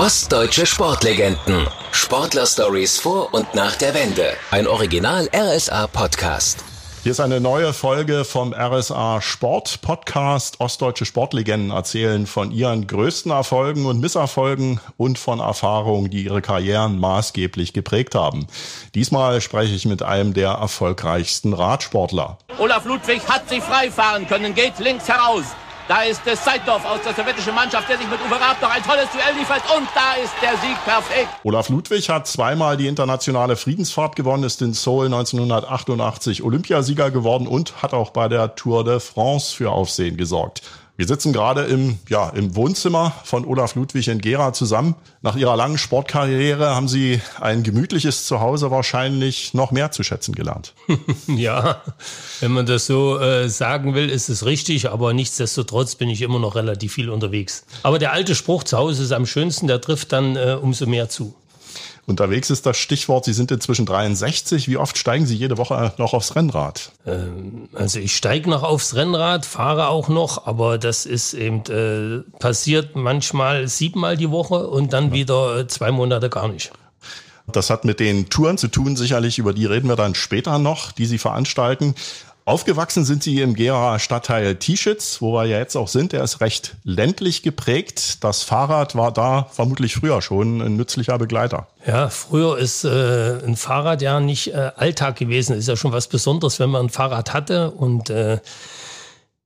Ostdeutsche Sportlegenden. Sportler-Stories vor und nach der Wende. Ein Original RSA Podcast. Hier ist eine neue Folge vom RSA Sport Podcast. Ostdeutsche Sportlegenden erzählen von ihren größten Erfolgen und Misserfolgen und von Erfahrungen, die ihre Karrieren maßgeblich geprägt haben. Diesmal spreche ich mit einem der erfolgreichsten Radsportler. Olaf Ludwig hat sich freifahren können, geht links heraus. Da ist es Seidorf aus der sowjetischen Mannschaft, der sich mit Uwe Raab noch ein tolles Duell liefert. Und da ist der Sieg perfekt. Olaf Ludwig hat zweimal die internationale Friedensfahrt gewonnen, ist in Seoul 1988 Olympiasieger geworden und hat auch bei der Tour de France für Aufsehen gesorgt. Wir sitzen gerade im, ja, im Wohnzimmer von Olaf Ludwig in Gera zusammen. Nach Ihrer langen Sportkarriere haben Sie ein gemütliches Zuhause wahrscheinlich noch mehr zu schätzen gelernt. ja, wenn man das so äh, sagen will, ist es richtig, aber nichtsdestotrotz bin ich immer noch relativ viel unterwegs. Aber der alte Spruch, zu Hause ist am schönsten, der trifft dann äh, umso mehr zu. Unterwegs ist das Stichwort, Sie sind inzwischen 63. Wie oft steigen Sie jede Woche noch aufs Rennrad? Ähm, also ich steige noch aufs Rennrad, fahre auch noch, aber das ist eben äh, passiert manchmal siebenmal die Woche und dann wieder äh, zwei Monate gar nicht. Das hat mit den Touren zu tun, sicherlich, über die reden wir dann später noch, die Sie veranstalten. Aufgewachsen sind sie im Gera Stadtteil Tieschitz, wo wir ja jetzt auch sind. Der ist recht ländlich geprägt. Das Fahrrad war da vermutlich früher schon ein nützlicher Begleiter. Ja, früher ist äh, ein Fahrrad ja nicht äh, Alltag gewesen. Ist ja schon was Besonderes, wenn man ein Fahrrad hatte und äh,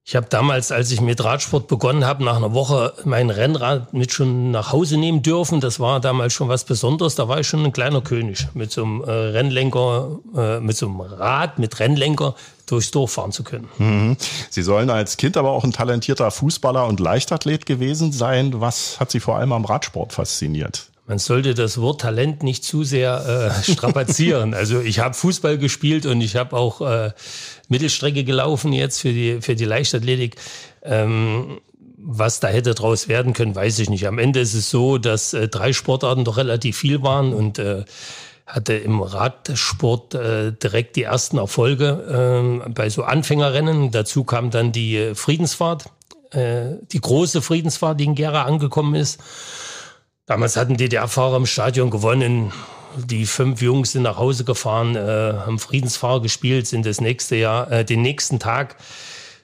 ich habe damals, als ich mit Radsport begonnen habe, nach einer Woche mein Rennrad mit schon nach Hause nehmen dürfen. Das war damals schon was Besonderes. Da war ich schon ein kleiner König mit so einem äh, Rennlenker, äh, mit so einem Rad mit Rennlenker durchs Dorf fahren zu können. Mhm. Sie sollen als Kind aber auch ein talentierter Fußballer und Leichtathlet gewesen sein. Was hat Sie vor allem am Radsport fasziniert? Man sollte das Wort Talent nicht zu sehr äh, strapazieren. also ich habe Fußball gespielt und ich habe auch äh, Mittelstrecke gelaufen jetzt für die, für die Leichtathletik. Ähm, was da hätte draus werden können, weiß ich nicht. Am Ende ist es so, dass äh, drei Sportarten doch relativ viel waren und äh, hatte im Radsport äh, direkt die ersten Erfolge äh, bei so Anfängerrennen. Dazu kam dann die Friedensfahrt, äh, die große Friedensfahrt, die in Gera angekommen ist. Damals hatten DDR-Fahrer im Stadion gewonnen. Die fünf Jungs sind nach Hause gefahren, äh, haben Friedensfahrer gespielt, sind das nächste Jahr, äh, den nächsten Tag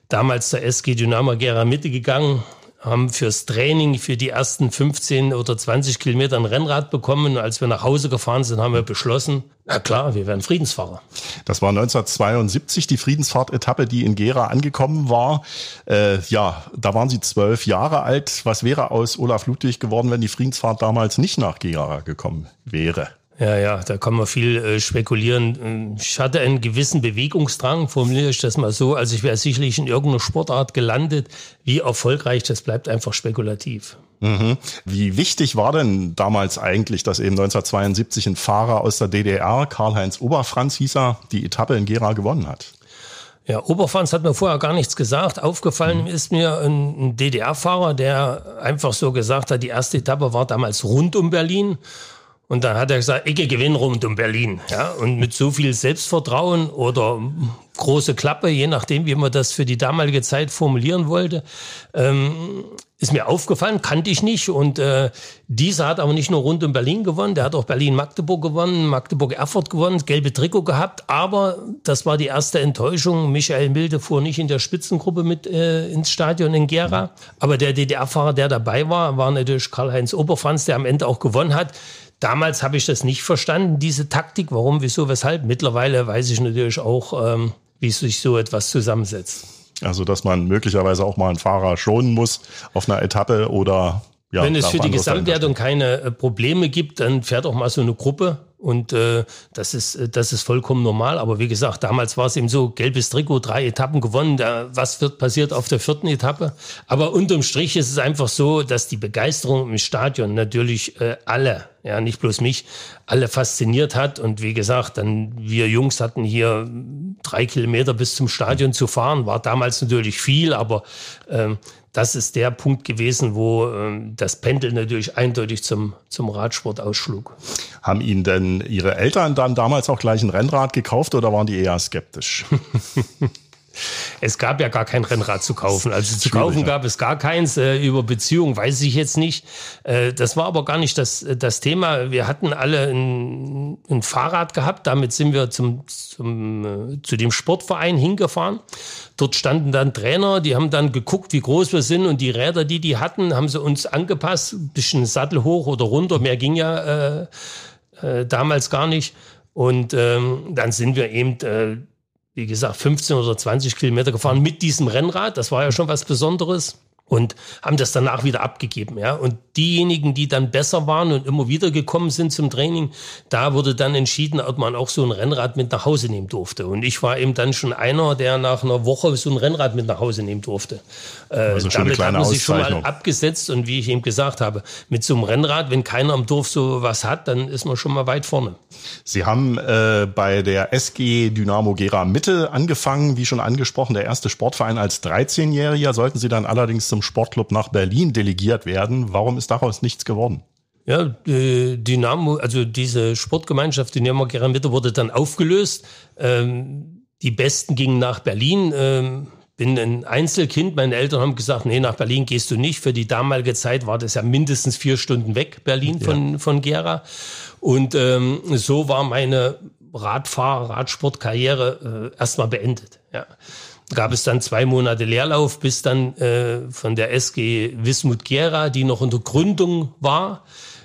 damals zur SG Dynamo Gera Mitte gegangen, haben fürs Training für die ersten 15 oder 20 Kilometer ein Rennrad bekommen. Und als wir nach Hause gefahren sind, haben wir beschlossen, na klar, wir werden Friedensfahrer. Das war 1972 die Friedensfahrt-Etappe, die in Gera angekommen war. Äh, ja, da waren Sie zwölf Jahre alt. Was wäre aus Olaf Ludwig geworden, wenn die Friedensfahrt damals nicht nach Gera gekommen wäre? Ja, ja, da kann man viel äh, spekulieren. Ich hatte einen gewissen Bewegungsdrang, formuliere ich das mal so. Also ich wäre sicherlich in irgendeiner Sportart gelandet. Wie erfolgreich, das bleibt einfach spekulativ. Mhm. Wie wichtig war denn damals eigentlich, dass eben 1972 ein Fahrer aus der DDR, Karl-Heinz Oberfranz hieß er, die Etappe in Gera gewonnen hat? Ja, Oberfranz hat mir vorher gar nichts gesagt. Aufgefallen mhm. ist mir ein, ein DDR-Fahrer, der einfach so gesagt hat, die erste Etappe war damals rund um Berlin. Und dann hat er gesagt, ich gewinne rund um Berlin. Ja, und mit so viel Selbstvertrauen oder große Klappe, je nachdem, wie man das für die damalige Zeit formulieren wollte, ähm, ist mir aufgefallen, kannte ich nicht. Und äh, dieser hat aber nicht nur rund um Berlin gewonnen, der hat auch Berlin-Magdeburg gewonnen, Magdeburg-Erfurt gewonnen, gelbe Trikot gehabt. Aber das war die erste Enttäuschung. Michael Milde fuhr nicht in der Spitzengruppe mit äh, ins Stadion in Gera. Aber der DDR-Fahrer, der dabei war, war natürlich Karl-Heinz Oberfranz, der am Ende auch gewonnen hat. Damals habe ich das nicht verstanden, diese Taktik, warum, wieso, weshalb. Mittlerweile weiß ich natürlich auch, ähm, wie sich so etwas zusammensetzt. Also, dass man möglicherweise auch mal einen Fahrer schonen muss auf einer Etappe oder ja, Wenn es für die Gesamtwertung keine äh, Probleme gibt, dann fährt auch mal so eine Gruppe und äh, das ist äh, das ist vollkommen normal. Aber wie gesagt, damals war es eben so: gelbes Trikot, drei Etappen gewonnen. Da, was wird passiert auf der vierten Etappe? Aber unterm Strich ist es einfach so, dass die Begeisterung im Stadion natürlich äh, alle, ja nicht bloß mich, alle fasziniert hat. Und wie gesagt, dann wir Jungs hatten hier drei Kilometer bis zum Stadion zu fahren. War damals natürlich viel, aber ähm, das ist der Punkt gewesen, wo ähm, das Pendel natürlich eindeutig zum, zum Radsport ausschlug. Haben Ihnen denn Ihre Eltern dann damals auch gleich ein Rennrad gekauft oder waren die eher skeptisch? es gab ja gar kein Rennrad zu kaufen. Also zu kaufen gab es gar keins. Äh, über Beziehungen weiß ich jetzt nicht. Äh, das war aber gar nicht das, das Thema. Wir hatten alle ein, ein Fahrrad gehabt. Damit sind wir zum, zum, äh, zu dem Sportverein hingefahren. Dort standen dann Trainer, die haben dann geguckt, wie groß wir sind und die Räder, die die hatten, haben sie uns angepasst. Ein bisschen Sattel hoch oder runter. Mehr ging ja äh, äh, damals gar nicht. Und ähm, dann sind wir eben äh, wie gesagt, 15 oder 20 Kilometer gefahren mit diesem Rennrad. Das war ja schon was Besonderes und haben das danach wieder abgegeben. Ja. Und diejenigen, die dann besser waren und immer wieder gekommen sind zum Training, da wurde dann entschieden, ob man auch so ein Rennrad mit nach Hause nehmen durfte. Und ich war eben dann schon einer, der nach einer Woche so ein Rennrad mit nach Hause nehmen durfte. Äh, also schon damit hat man sich schon mal abgesetzt. Und wie ich eben gesagt habe, mit so einem Rennrad, wenn keiner am Dorf so was hat, dann ist man schon mal weit vorne. Sie haben äh, bei der SG Dynamo Gera Mitte angefangen, wie schon angesprochen, der erste Sportverein als 13-Jähriger. Sollten Sie dann allerdings zum Sportclub nach Berlin delegiert werden. Warum ist daraus nichts geworden? Ja, Dynamo, also diese Sportgemeinschaft Dynamo Gera Mitte wurde dann aufgelöst. Ähm, die Besten gingen nach Berlin. Ähm, bin ein Einzelkind. Meine Eltern haben gesagt, nee, nach Berlin gehst du nicht. Für die damalige Zeit war das ja mindestens vier Stunden weg, Berlin von, ja. von Gera. Und ähm, so war meine Radfahr-, Radsportkarriere äh, erstmal beendet. Ja. Gab es dann zwei Monate Leerlauf, bis dann äh, von der SG Wismut Gera, die noch unter Gründung war,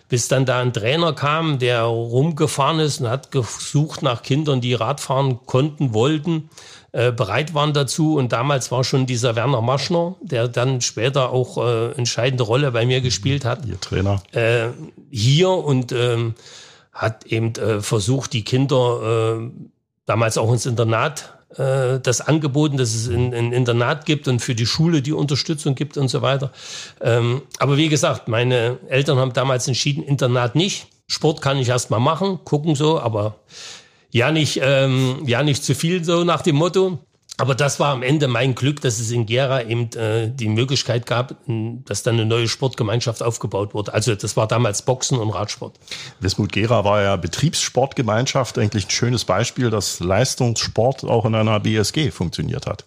bis dann da ein Trainer kam, der rumgefahren ist und hat gesucht nach Kindern, die Radfahren konnten, wollten, äh, bereit waren dazu. Und damals war schon dieser Werner Maschner, der dann später auch äh, entscheidende Rolle bei mir gespielt hat. Ihr Trainer. Äh, hier und ähm, hat eben äh, versucht, die Kinder äh, damals auch ins Internat äh, das angeboten, dass es ein, ein, Internat gibt und für die Schule die Unterstützung gibt und so weiter. Ähm, aber wie gesagt, meine Eltern haben damals entschieden, Internat nicht. Sport kann ich erst mal machen, gucken so, aber ja nicht, ähm, ja nicht zu viel so nach dem Motto. Aber das war am Ende mein Glück, dass es in Gera eben äh, die Möglichkeit gab, dass dann eine neue Sportgemeinschaft aufgebaut wurde. Also das war damals Boxen und Radsport. Wismut Gera war ja Betriebssportgemeinschaft, eigentlich ein schönes Beispiel, dass Leistungssport auch in einer BSG funktioniert hat.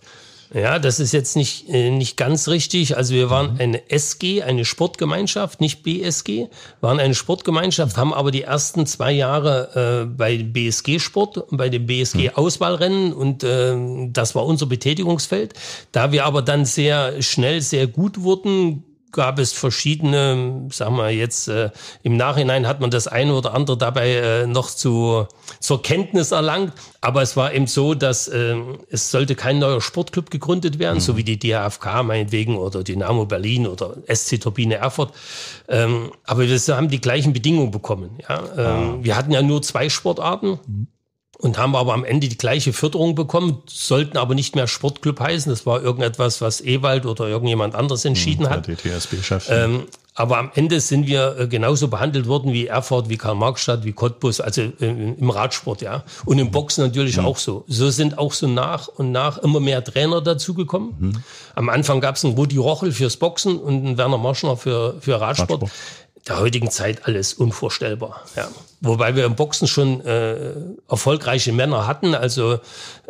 Ja, das ist jetzt nicht, äh, nicht ganz richtig. Also wir waren mhm. eine SG, eine Sportgemeinschaft, nicht BSG, waren eine Sportgemeinschaft, haben aber die ersten zwei Jahre äh, bei BSG Sport, bei dem BSG mhm. Auswahlrennen und äh, das war unser Betätigungsfeld. Da wir aber dann sehr schnell sehr gut wurden, gab es verschiedene, sagen wir jetzt, äh, im Nachhinein hat man das eine oder andere dabei äh, noch zu, zur Kenntnis erlangt. Aber es war eben so, dass äh, es sollte kein neuer Sportclub gegründet werden, mhm. so wie die DHFK meinetwegen oder Dynamo Berlin oder SC Turbine Erfurt. Ähm, aber wir haben die gleichen Bedingungen bekommen. Ja? Ähm, ah. Wir hatten ja nur zwei Sportarten. Mhm und haben aber am Ende die gleiche Förderung bekommen, sollten aber nicht mehr Sportclub heißen. Das war irgendetwas, was Ewald oder irgendjemand anderes entschieden hm, hat. Der DTSB-Chef. Ähm, aber am Ende sind wir äh, genauso behandelt worden wie Erfurt, wie Karl-Marx-Stadt, wie Cottbus, also äh, im Radsport, ja. Und im Boxen natürlich mhm. auch so. So sind auch so nach und nach immer mehr Trainer dazugekommen. Mhm. Am Anfang gab es einen Rudi Rochel fürs Boxen und einen Werner Marschner für, für Radsport. Radsport der heutigen Zeit alles unvorstellbar. Ja. Wobei wir im Boxen schon äh, erfolgreiche Männer hatten, also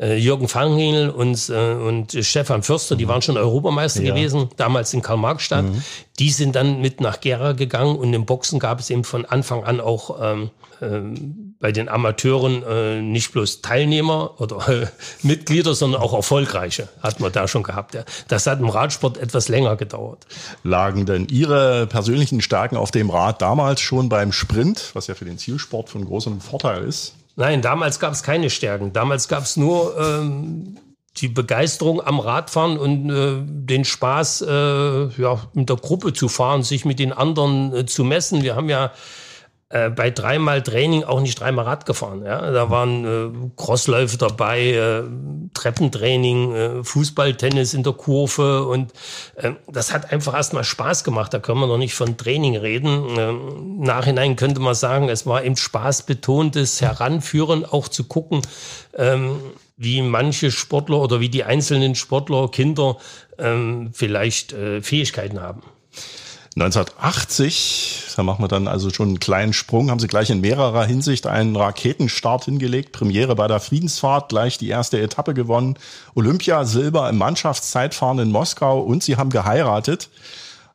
äh, Jürgen Fanghel und, äh, und Stefan Förster, die waren schon Europameister ja. gewesen, damals in Karl-Marx-Stadt. Mhm. Die sind dann mit nach Gera gegangen und im Boxen gab es eben von Anfang an auch ähm, ähm, bei den Amateuren äh, nicht bloß Teilnehmer oder äh, Mitglieder, sondern auch erfolgreiche hat man da schon gehabt. Ja. Das hat im Radsport etwas länger gedauert. Lagen denn Ihre persönlichen Stärken auf dem Rad damals schon beim Sprint, was ja für den Zielsport von großem Vorteil ist? Nein, damals gab es keine Stärken. Damals gab es nur ähm, die Begeisterung am Radfahren und äh, den Spaß, äh, ja, mit der Gruppe zu fahren, sich mit den anderen äh, zu messen. Wir haben ja äh, bei dreimal Training auch nicht dreimal Rad gefahren. Ja? Da waren äh, Crossläufe dabei, äh, Treppentraining, äh, Fußball, Tennis in der Kurve und äh, das hat einfach erstmal Spaß gemacht. Da können wir noch nicht von Training reden. Ähm, Nachhinein könnte man sagen, es war eben spaßbetontes Heranführen, auch zu gucken, ähm, wie manche Sportler oder wie die einzelnen Sportler, Kinder ähm, vielleicht äh, Fähigkeiten haben. 1980, da machen wir dann also schon einen kleinen Sprung, haben sie gleich in mehrerer Hinsicht einen Raketenstart hingelegt. Premiere bei der Friedensfahrt, gleich die erste Etappe gewonnen. Olympia Silber im Mannschaftszeitfahren in Moskau und sie haben geheiratet.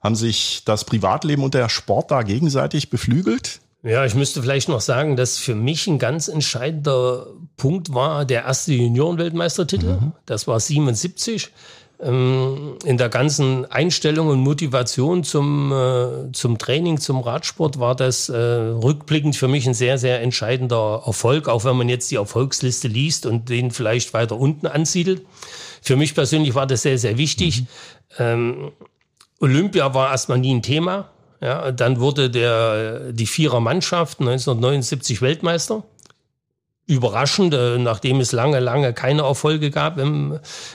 Haben sich das Privatleben und der Sport da gegenseitig beflügelt? Ja, ich müsste vielleicht noch sagen, dass für mich ein ganz entscheidender Punkt war der erste Juniorenweltmeistertitel. Mhm. Das war 77 ähm, in der ganzen Einstellung und Motivation zum, äh, zum Training, zum Radsport war das äh, rückblickend für mich ein sehr, sehr entscheidender Erfolg, auch wenn man jetzt die Erfolgsliste liest und den vielleicht weiter unten ansiedelt. Für mich persönlich war das sehr, sehr wichtig. Mhm. Ähm, Olympia war erstmal nie ein Thema. Ja, dann wurde der, die Vierer-Mannschaft 1979 Weltmeister überraschend, nachdem es lange, lange keine Erfolge gab.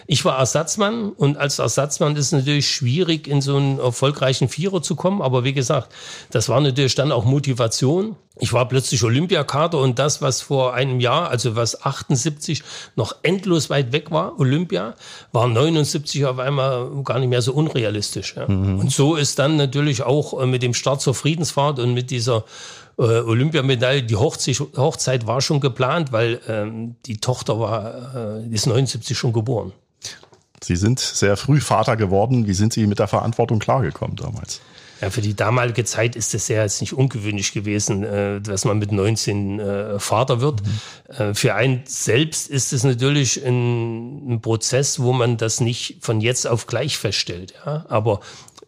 Ich war Ersatzmann und als Ersatzmann ist es natürlich schwierig, in so einen erfolgreichen Vierer zu kommen. Aber wie gesagt, das war natürlich dann auch Motivation. Ich war plötzlich Olympiakader und das, was vor einem Jahr, also was 78 noch endlos weit weg war, Olympia, war 79 auf einmal gar nicht mehr so unrealistisch. Ja. Mhm. Und so ist dann natürlich auch äh, mit dem Start zur Friedensfahrt und mit dieser äh, Olympiamedaille, die Hochzeit, Hochzeit war schon geplant, weil ähm, die Tochter war, äh, ist 79 schon geboren. Sie sind sehr früh Vater geworden. Wie sind Sie mit der Verantwortung klargekommen damals? Ja, für die damalige Zeit ist es ja jetzt nicht ungewöhnlich gewesen, äh, dass man mit 19 äh, Vater wird. Mhm. Äh, für einen selbst ist es natürlich ein, ein, Prozess, wo man das nicht von jetzt auf gleich feststellt. Ja? Aber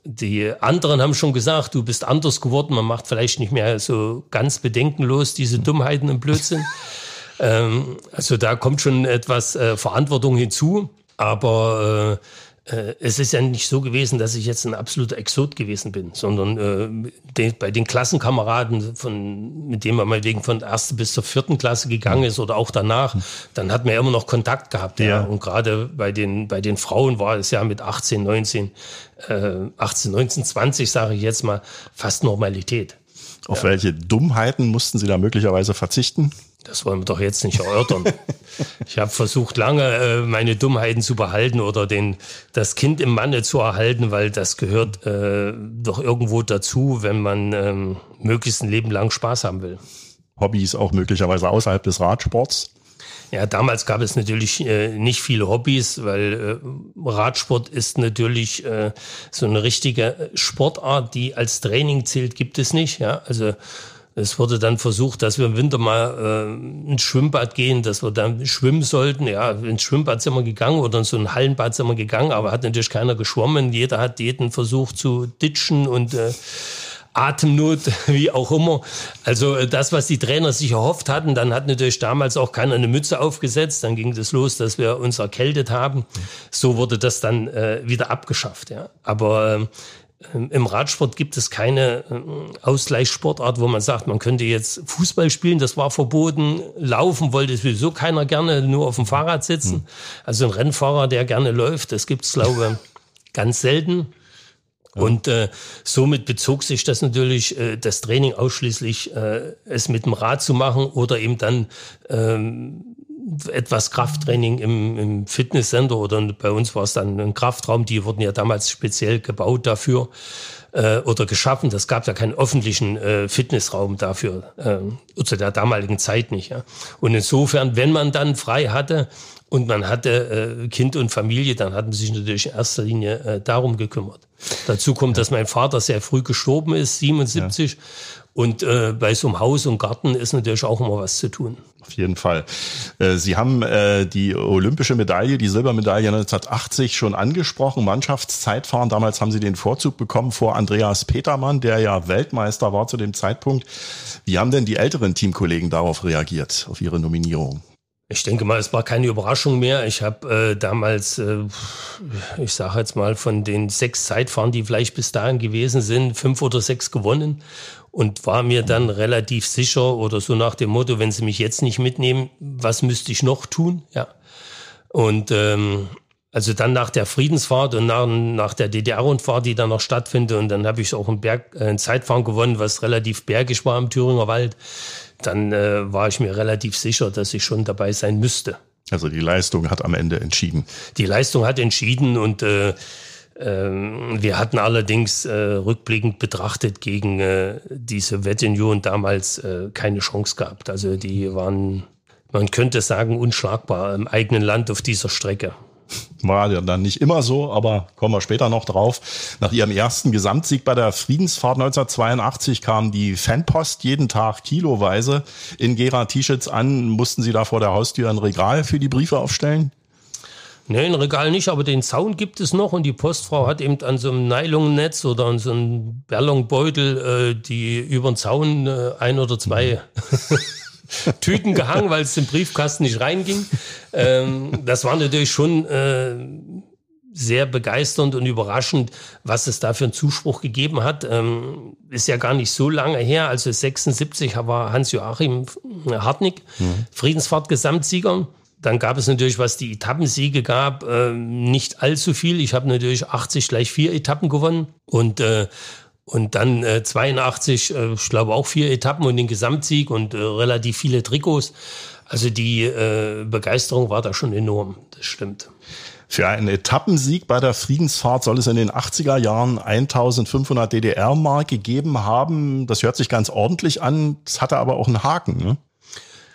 die anderen haben schon gesagt, du bist anders geworden, man macht vielleicht nicht mehr so ganz bedenkenlos diese Dummheiten und Blödsinn. ähm, also da kommt schon etwas äh, Verantwortung hinzu, aber äh, es ist ja nicht so gewesen, dass ich jetzt ein absoluter Exot gewesen bin, sondern äh, de, bei den Klassenkameraden, von, mit denen man mal wegen von der ersten bis zur vierten Klasse gegangen ist oder auch danach, dann hat man ja immer noch Kontakt gehabt. Ja. ja. Und gerade bei den, bei den Frauen war es ja mit 18, 19, äh, 18, 19, 20, sage ich jetzt mal, fast Normalität. Auf ja. welche Dummheiten mussten Sie da möglicherweise verzichten? Das wollen wir doch jetzt nicht erörtern. ich habe versucht, lange äh, meine Dummheiten zu behalten oder den, das Kind im Manne zu erhalten, weil das gehört äh, doch irgendwo dazu, wenn man ähm, möglichst ein Leben lang Spaß haben will. Hobbys auch möglicherweise außerhalb des Radsports? Ja, damals gab es natürlich äh, nicht viele Hobbys, weil äh, Radsport ist natürlich äh, so eine richtige Sportart, die als Training zählt, gibt es nicht. Ja, also es wurde dann versucht, dass wir im Winter mal äh, ins Schwimmbad gehen, dass wir dann schwimmen sollten. Ja, ins Schwimmbad sind wir gegangen oder in so ein Hallenbad sind wir gegangen, aber hat natürlich keiner geschwommen. Jeder hat jeden versucht zu ditchen und äh, Atemnot, wie auch immer. Also äh, das, was die Trainer sich erhofft hatten, dann hat natürlich damals auch keiner eine Mütze aufgesetzt. Dann ging es los, dass wir uns erkältet haben. So wurde das dann äh, wieder abgeschafft. Ja. Aber äh, Im Radsport gibt es keine äh, Ausgleichssportart, wo man sagt, man könnte jetzt Fußball spielen, das war verboten. Laufen wollte sowieso keiner gerne, nur auf dem Fahrrad sitzen. Hm. Also ein Rennfahrer, der gerne läuft, das gibt es, glaube ich, ganz selten. Ja. Und äh, somit bezog sich das natürlich, äh, das Training ausschließlich, äh, es mit dem Rad zu machen oder eben dann ähm, etwas Krafttraining im, im Fitnesscenter oder bei uns war es dann ein Kraftraum, die wurden ja damals speziell gebaut dafür äh, oder geschaffen. Das gab ja keinen öffentlichen äh, Fitnessraum dafür, äh, zu der damaligen Zeit nicht. Ja. Und insofern, wenn man dann frei hatte und man hatte äh, Kind und Familie, dann hatten sie sich natürlich in erster Linie äh, darum gekümmert. Dazu kommt, dass mein Vater sehr früh gestorben ist, 77. Ja. Und äh, bei so einem Haus und Garten ist natürlich auch immer was zu tun. Auf jeden Fall. Äh, Sie haben äh, die olympische Medaille, die Silbermedaille 1980 schon angesprochen, Mannschaftszeitfahren. Damals haben Sie den Vorzug bekommen vor Andreas Petermann, der ja Weltmeister war zu dem Zeitpunkt. Wie haben denn die älteren Teamkollegen darauf reagiert, auf Ihre Nominierung? Ich denke mal, es war keine Überraschung mehr. Ich habe äh, damals, äh, ich sage jetzt mal, von den sechs Zeitfahren, die vielleicht bis dahin gewesen sind, fünf oder sechs gewonnen und war mir dann relativ sicher oder so nach dem Motto, wenn sie mich jetzt nicht mitnehmen, was müsste ich noch tun? Ja. Und ähm, also dann nach der Friedensfahrt und nach, nach der DDR-Rundfahrt, die dann noch stattfindet, und dann habe ich auch ein, Berg, äh, ein Zeitfahren gewonnen, was relativ bergig war im Thüringer Wald dann äh, war ich mir relativ sicher, dass ich schon dabei sein müsste. Also die Leistung hat am Ende entschieden. Die Leistung hat entschieden und äh, wir hatten allerdings äh, rückblickend betrachtet gegen äh, die Sowjetunion damals äh, keine Chance gehabt. Also die waren, man könnte sagen, unschlagbar im eigenen Land auf dieser Strecke. War ja dann nicht immer so, aber kommen wir später noch drauf. Nach ihrem ersten Gesamtsieg bei der Friedensfahrt 1982 kam die Fanpost jeden Tag kiloweise in Gera T-Shirts an. Mussten Sie da vor der Haustür ein Regal für die Briefe aufstellen? Nee, ein Regal nicht, aber den Zaun gibt es noch und die Postfrau hat eben an so einem Nylonnetz oder an so einem Ballonbeutel äh, die über den Zaun äh, ein oder zwei Tüten gehangen, weil es im Briefkasten nicht reinging. Ähm, das war natürlich schon äh, sehr begeisternd und überraschend, was es da für einen Zuspruch gegeben hat. Ähm, ist ja gar nicht so lange her. Also 76 war Hans-Joachim Hartnick, mhm. Friedensfahrt-Gesamtsieger. Dann gab es natürlich, was die Etappensiege gab, äh, nicht allzu viel. Ich habe natürlich 80 gleich vier Etappen gewonnen und äh, und dann äh, 82, äh, ich glaube auch vier Etappen und den Gesamtsieg und äh, relativ viele Trikots. Also die äh, Begeisterung war da schon enorm, das stimmt. Für einen Etappensieg bei der Friedensfahrt soll es in den 80er Jahren 1500 DDR-Mark gegeben haben. Das hört sich ganz ordentlich an. Das hatte aber auch einen Haken. Ne?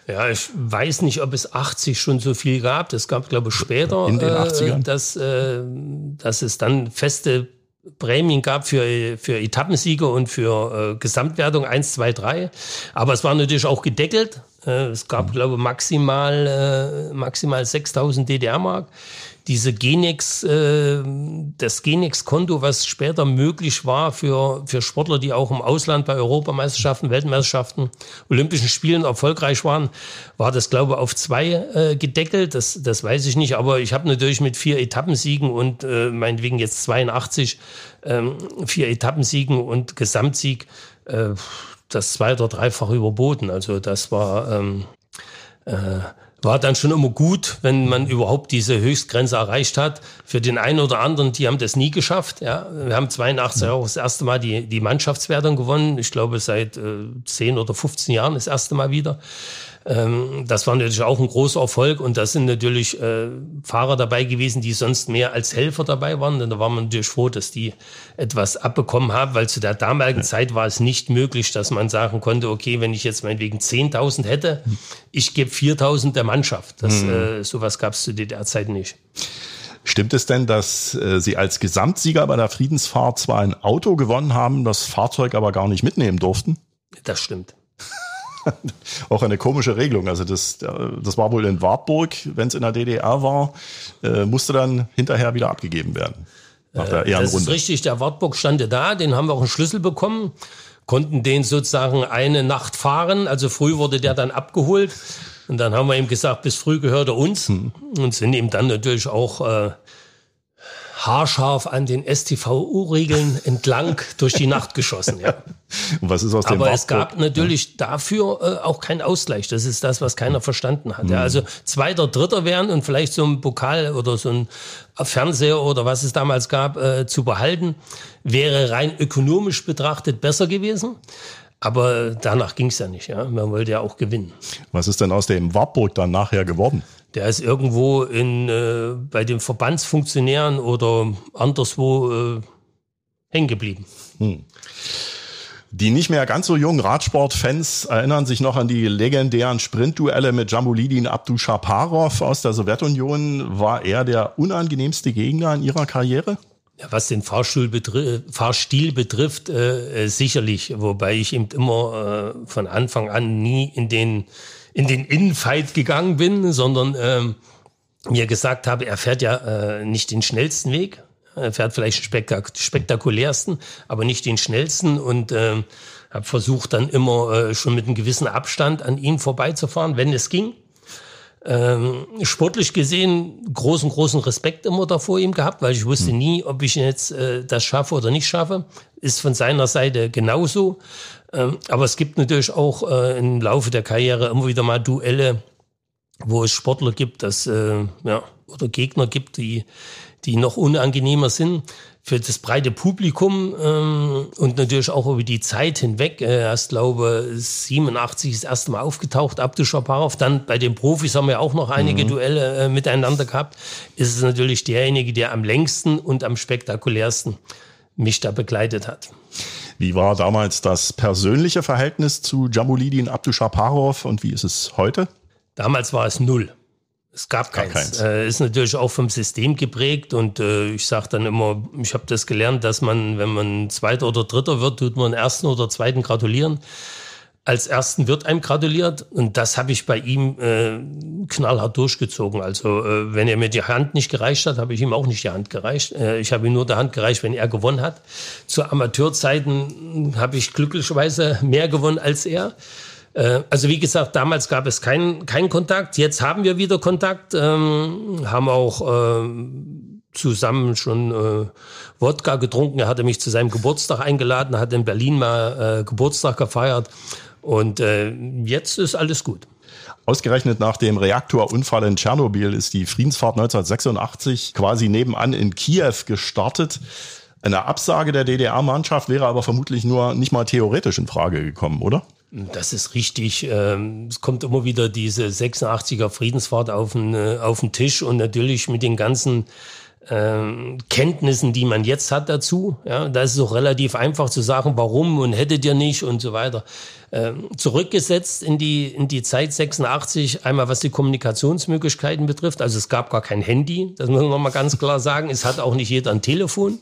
Ja, ich weiß nicht, ob es 80 schon so viel gab. Das gab, glaube ich, später, in den 80ern. Äh, dass, äh, dass es dann feste Prämien gab für, für Etappensiege und für äh, Gesamtwertung 1, 2, 3. Aber es war natürlich auch gedeckelt. Äh, es gab, glaube ich, maximal, äh, maximal 6000 DDR-Mark diese Genex, äh, das Genex-Konto, was später möglich war für, für Sportler, die auch im Ausland bei Europameisterschaften, Weltmeisterschaften, Olympischen Spielen erfolgreich waren, war das, glaube ich, auf zwei äh, gedeckelt. Das, das weiß ich nicht, aber ich habe natürlich mit vier Etappensiegen und äh, meinetwegen jetzt 82, ähm, vier Etappensiegen und Gesamtsieg, äh, das zwei- oder dreifach überboten. Also das war... Ähm, äh, war dann schon immer gut, wenn man überhaupt diese Höchstgrenze erreicht hat. Für den einen oder anderen, die haben das nie geschafft. Ja, wir haben 82 auch das erste Mal die, die Mannschaftswertung gewonnen. Ich glaube, seit äh, 10 oder 15 Jahren das erste Mal wieder. Ähm, das war natürlich auch ein großer Erfolg und da sind natürlich äh, Fahrer dabei gewesen, die sonst mehr als Helfer dabei waren. Denn da war man natürlich froh, dass die etwas abbekommen haben, weil zu der damaligen Zeit war es nicht möglich, dass man sagen konnte, okay, wenn ich jetzt meinetwegen 10.000 hätte, ich gebe 4.000 der Mannschaft. Das, mhm. äh, sowas gab es zu der Zeit nicht. Stimmt es denn, dass äh, Sie als Gesamtsieger bei der Friedensfahrt zwar ein Auto gewonnen haben, das Fahrzeug aber gar nicht mitnehmen durften? Das stimmt. auch eine komische Regelung. Also das, das war wohl in Wartburg, wenn es in der DDR war, äh, musste dann hinterher wieder abgegeben werden. Nach der Ehrenrunde. Das ist richtig, der Wartburg stand da, den haben wir auch einen Schlüssel bekommen, konnten den sozusagen eine Nacht fahren. Also früh wurde der dann abgeholt. Und dann haben wir ihm gesagt, bis früh gehört er uns. Hm. Und sind ihm dann natürlich auch äh, haarscharf an den STVU-Regeln entlang durch die Nacht geschossen. Ja. Und was ist aus dem Aber Wartburg? es gab natürlich ja. dafür äh, auch keinen Ausgleich. Das ist das, was keiner verstanden hat. Mhm. Ja. Also Zweiter, Dritter werden und vielleicht so ein Pokal oder so ein Fernseher oder was es damals gab, äh, zu behalten, wäre rein ökonomisch betrachtet besser gewesen. Aber danach ging es ja nicht. Ja. Man wollte ja auch gewinnen. Was ist denn aus dem Wartburg dann nachher geworden? Der ist irgendwo in, äh, bei den Verbandsfunktionären oder anderswo äh, hängen geblieben. Hm. Die nicht mehr ganz so jungen Radsportfans erinnern sich noch an die legendären Sprintduelle mit Jamulidin Abdushaparov aus der Sowjetunion. War er der unangenehmste Gegner in ihrer Karriere? Ja, was den Fahrstil, betri Fahrstil betrifft, äh, äh, sicherlich. Wobei ich eben immer äh, von Anfang an nie in den in den Innenfight gegangen bin, sondern ähm, mir gesagt habe, er fährt ja äh, nicht den schnellsten Weg, er fährt vielleicht den spektak spektakulärsten, aber nicht den schnellsten und äh, habe versucht dann immer äh, schon mit einem gewissen Abstand an ihm vorbeizufahren, wenn es ging. Ähm, sportlich gesehen großen, großen Respekt immer davor ihm gehabt, weil ich wusste hm. nie, ob ich jetzt äh, das schaffe oder nicht schaffe. Ist von seiner Seite genauso. Ähm, aber es gibt natürlich auch äh, im Laufe der Karriere immer wieder mal Duelle, wo es Sportler gibt, das, äh, ja, oder Gegner gibt, die, die noch unangenehmer sind. für das breite Publikum ähm, und natürlich auch über die Zeit hinweg. Er ist, glaube 87 das erste Mal aufgetaucht, Abdu Shaparov. Dann bei den Profis haben wir auch noch einige mhm. Duelle äh, miteinander gehabt. Ist es natürlich derjenige, der am längsten und am spektakulärsten mich da begleitet hat. Wie war damals das persönliche Verhältnis zu Jamulidin Abdu Shaparov und wie ist es heute? Damals war es null. Es gab keins. keins. Äh, ist natürlich auch vom System geprägt und äh, ich sage dann immer, ich habe das gelernt, dass man, wenn man Zweiter oder Dritter wird, tut man Ersten oder Zweiten gratulieren. Als Ersten wird einem gratuliert und das habe ich bei ihm äh, knallhart durchgezogen. Also äh, wenn er mir die Hand nicht gereicht hat, habe ich ihm auch nicht die Hand gereicht. Äh, ich habe ihm nur die Hand gereicht, wenn er gewonnen hat. Zu Amateurzeiten habe ich glücklicherweise mehr gewonnen als er. Äh, also wie gesagt, damals gab es keinen keinen Kontakt. Jetzt haben wir wieder Kontakt, ähm, haben auch äh, zusammen schon äh, Wodka getrunken. Er hatte mich zu seinem Geburtstag eingeladen, hat in Berlin mal äh, Geburtstag gefeiert. Und äh, jetzt ist alles gut. Ausgerechnet nach dem Reaktorunfall in Tschernobyl ist die Friedensfahrt 1986 quasi nebenan in Kiew gestartet. Eine Absage der DDR-Mannschaft wäre aber vermutlich nur nicht mal theoretisch in Frage gekommen, oder? Das ist richtig. Ähm, es kommt immer wieder diese 86er Friedensfahrt auf den, äh, auf den Tisch und natürlich mit den ganzen ähm, Kenntnissen, die man jetzt hat dazu. Ja, da ist es auch relativ einfach zu sagen, warum und hättet ihr nicht und so weiter. Ähm, zurückgesetzt in die, in die Zeit 86, einmal was die Kommunikationsmöglichkeiten betrifft. Also es gab gar kein Handy, das muss man mal ganz klar sagen. Es hat auch nicht jeder ein Telefon.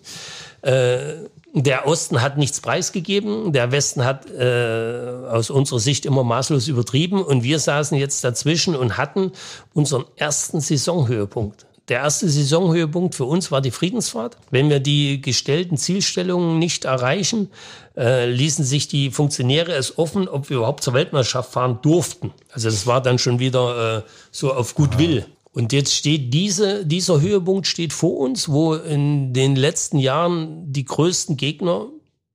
Äh, der Osten hat nichts preisgegeben, der Westen hat äh, aus unserer Sicht immer maßlos übertrieben und wir saßen jetzt dazwischen und hatten unseren ersten Saisonhöhepunkt. Der erste Saisonhöhepunkt für uns war die Friedensfahrt. Wenn wir die gestellten Zielstellungen nicht erreichen, äh, ließen sich die Funktionäre es offen, ob wir überhaupt zur Weltmeisterschaft fahren durften. Also das war dann schon wieder äh, so auf gut Will. Und jetzt steht diese, dieser Höhepunkt steht vor uns, wo in den letzten Jahren die größten Gegner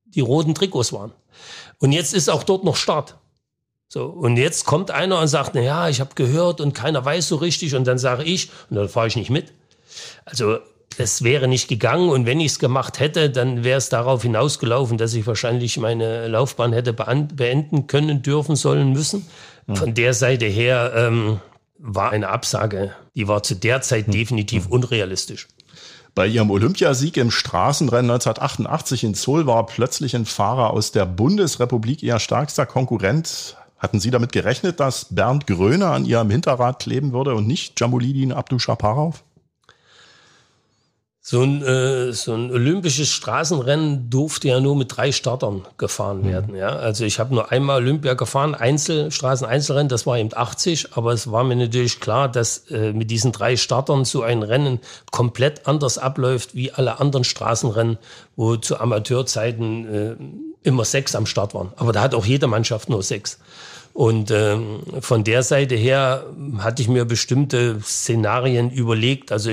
die roten Trikots waren. Und jetzt ist auch dort noch Start. So, und jetzt kommt einer und sagt, na ja, ich habe gehört und keiner weiß so richtig und dann sage ich, und dann fahre ich nicht mit. Also es wäre nicht gegangen und wenn ich es gemacht hätte, dann wäre es darauf hinausgelaufen, dass ich wahrscheinlich meine Laufbahn hätte beenden können, dürfen, sollen, müssen. Von der Seite her ähm, war eine Absage, die war zu der Zeit hm. definitiv hm. unrealistisch. Bei ihrem Olympiasieg im Straßenrennen 1988 in Seoul war plötzlich ein Fahrer aus der Bundesrepublik ihr stärkster Konkurrent. Hatten Sie damit gerechnet, dass Bernd Gröne an ihrem Hinterrad kleben würde und nicht Jamulidin Abdushaparov? So ein, äh, so ein olympisches Straßenrennen durfte ja nur mit drei Startern gefahren mhm. werden. Ja? Also ich habe nur einmal Olympia gefahren, Einzel, Straßeneinzelrennen, das war eben 80, aber es war mir natürlich klar, dass äh, mit diesen drei Startern so ein Rennen komplett anders abläuft wie alle anderen Straßenrennen, wo zu Amateurzeiten äh, immer sechs am Start waren. Aber da hat auch jede Mannschaft nur sechs. Und ähm, von der Seite her hatte ich mir bestimmte Szenarien überlegt. Also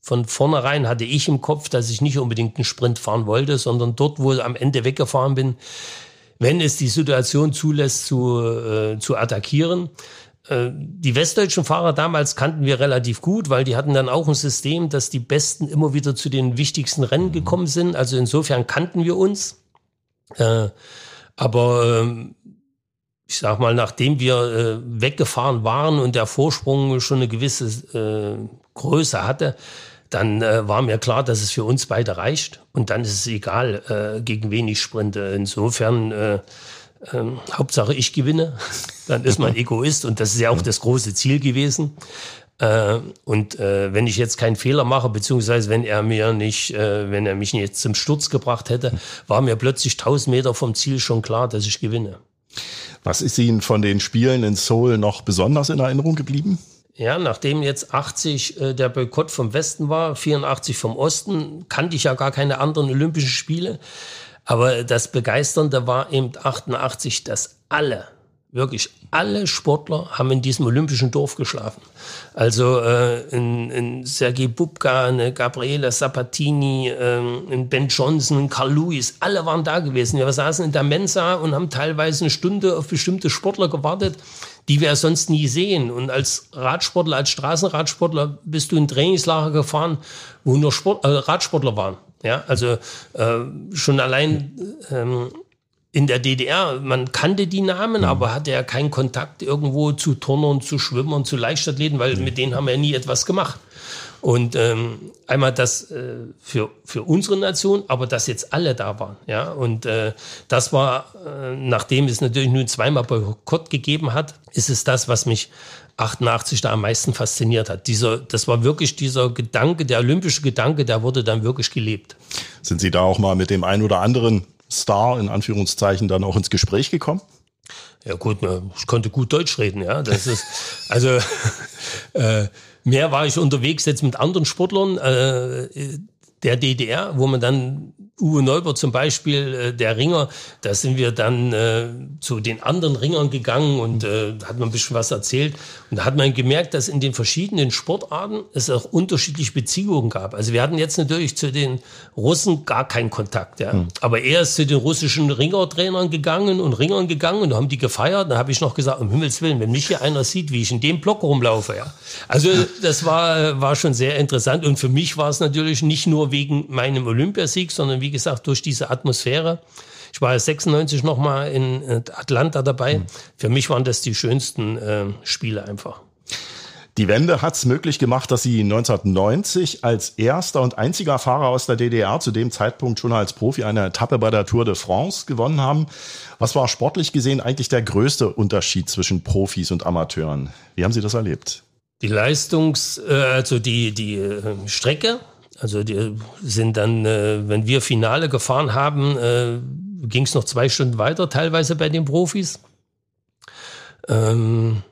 von vornherein hatte ich im Kopf, dass ich nicht unbedingt einen Sprint fahren wollte, sondern dort, wo ich am Ende weggefahren bin, wenn es die Situation zulässt, zu, äh, zu attackieren. Äh, die westdeutschen Fahrer damals kannten wir relativ gut, weil die hatten dann auch ein System, dass die Besten immer wieder zu den wichtigsten Rennen gekommen sind. Also insofern kannten wir uns. Äh, aber ähm, ich sag mal, nachdem wir äh, weggefahren waren und der Vorsprung schon eine gewisse äh, Größe hatte, dann äh, war mir klar, dass es für uns beide reicht. Und dann ist es egal, äh, gegen wen ich sprinte. Insofern, äh, äh, Hauptsache ich gewinne. dann ist man Egoist und das ist ja auch das große Ziel gewesen. Äh, und äh, wenn ich jetzt keinen Fehler mache, beziehungsweise wenn er mir nicht, äh, wenn er mich nicht zum Sturz gebracht hätte, war mir plötzlich 1000 Meter vom Ziel schon klar, dass ich gewinne. Was ist Ihnen von den Spielen in Seoul noch besonders in Erinnerung geblieben? Ja, nachdem jetzt 80 äh, der Boykott vom Westen war, 84 vom Osten, kannte ich ja gar keine anderen Olympischen Spiele. Aber das Begeisternde war eben 88, dass alle Wirklich alle Sportler haben in diesem olympischen Dorf geschlafen. Also äh, in, in Sergei Bubka, eine Gabriele Sabatini, äh, in Ben Johnson, Carl Lewis, alle waren da gewesen. Wir saßen in der Mensa und haben teilweise eine Stunde auf bestimmte Sportler gewartet, die wir sonst nie sehen. Und als Radsportler, als Straßenradsportler bist du in Trainingslager gefahren, wo nur Sport, äh, Radsportler waren. Ja, also äh, schon allein ähm, in der DDR, man kannte die Namen, mhm. aber hatte ja keinen Kontakt irgendwo zu Turnern, zu Schwimmern, zu Leichtathleten, weil mhm. mit denen haben wir ja nie etwas gemacht. Und ähm, einmal das äh, für, für unsere Nation, aber dass jetzt alle da waren. Ja? Und äh, das war, äh, nachdem es natürlich nur zweimal Boykott gegeben hat, ist es das, was mich 88 da am meisten fasziniert hat. Dieser, das war wirklich dieser Gedanke, der olympische Gedanke, der wurde dann wirklich gelebt. Sind Sie da auch mal mit dem einen oder anderen Star in Anführungszeichen dann auch ins Gespräch gekommen? Ja gut, ich konnte gut Deutsch reden, ja. Das ist also äh, mehr war ich unterwegs jetzt mit anderen Sportlern äh, der DDR, wo man dann Uwe Neubert zum Beispiel, äh, der Ringer, da sind wir dann äh, zu den anderen Ringern gegangen und äh, hat man ein bisschen was erzählt. Und da hat man gemerkt, dass in den verschiedenen Sportarten es auch unterschiedliche Beziehungen gab. Also wir hatten jetzt natürlich zu den Russen gar keinen Kontakt. Ja. Mhm. Aber er ist zu den russischen Ringertrainern gegangen und Ringern gegangen und haben die gefeiert. Da habe ich noch gesagt, um Himmels Willen, wenn mich hier einer sieht, wie ich in dem Block rumlaufe. Ja. Also das war, war schon sehr interessant. Und für mich war es natürlich nicht nur wegen meinem Olympiasieg, sondern wie gesagt, durch diese Atmosphäre. Ich war ja 96 nochmal in Atlanta dabei. Mhm. Für mich waren das die schönsten äh, Spiele einfach. Die Wende hat es möglich gemacht, dass Sie 1990 als erster und einziger Fahrer aus der DDR zu dem Zeitpunkt schon als Profi eine Etappe bei der Tour de France gewonnen haben. Was war sportlich gesehen eigentlich der größte Unterschied zwischen Profis und Amateuren? Wie haben Sie das erlebt? Die Leistungs-, äh, also die, die äh, Strecke also die sind dann, äh, wenn wir Finale gefahren haben, äh, ging es noch zwei Stunden weiter, teilweise bei den Profis. Ähm,